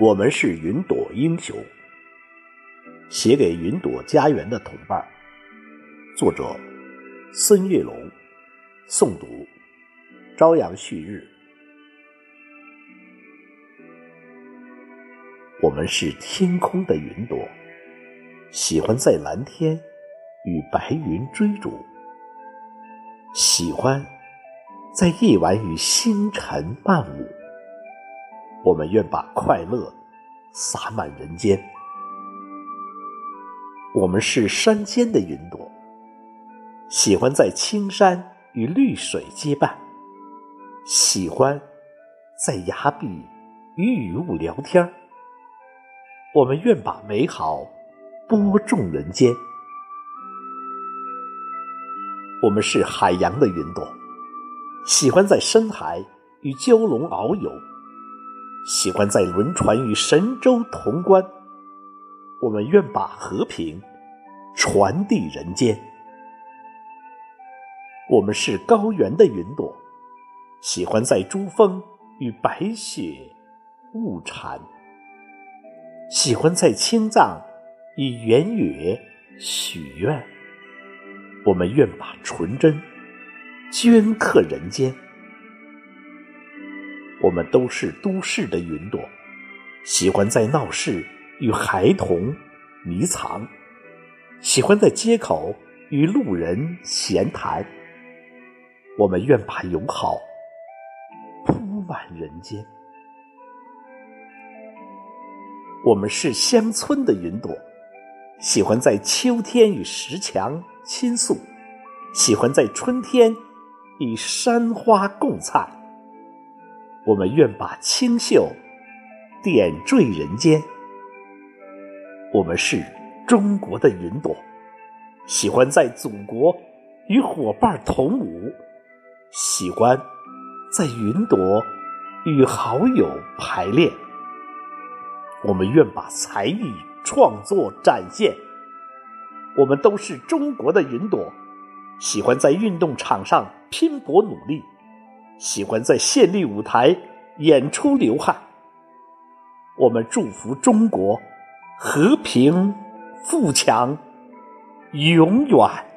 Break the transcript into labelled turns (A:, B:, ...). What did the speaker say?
A: 我们是云朵英雄，写给云朵家园的同伴。作者：孙月龙，诵读：朝阳旭日。我们是天空的云朵，喜欢在蓝天与白云追逐，喜欢在夜晚与星辰伴舞。我们愿把快乐洒满人间。我们是山间的云朵，喜欢在青山与绿水结伴，喜欢在崖壁与雨雾聊天。我们愿把美好播种人间。我们是海洋的云朵，喜欢在深海与蛟龙遨游。喜欢在轮船与神州同观，我们愿把和平传递人间。我们是高原的云朵，喜欢在珠峰与白雪物禅，喜欢在青藏与圆月许愿。我们愿把纯真镌刻人间。我们都是都市的云朵，喜欢在闹市与孩童迷藏，喜欢在街口与路人闲谈。我们愿把友好铺满人间。我们是乡村的云朵，喜欢在秋天与石墙倾诉，喜欢在春天与山花共灿。我们愿把清秀点缀人间。我们是中国的云朵，喜欢在祖国与伙伴同舞，喜欢在云朵与好友排练。我们愿把才艺创作展现。我们都是中国的云朵，喜欢在运动场上拼搏努力。喜欢在县立舞台演出流汗。我们祝福中国和平富强，永远。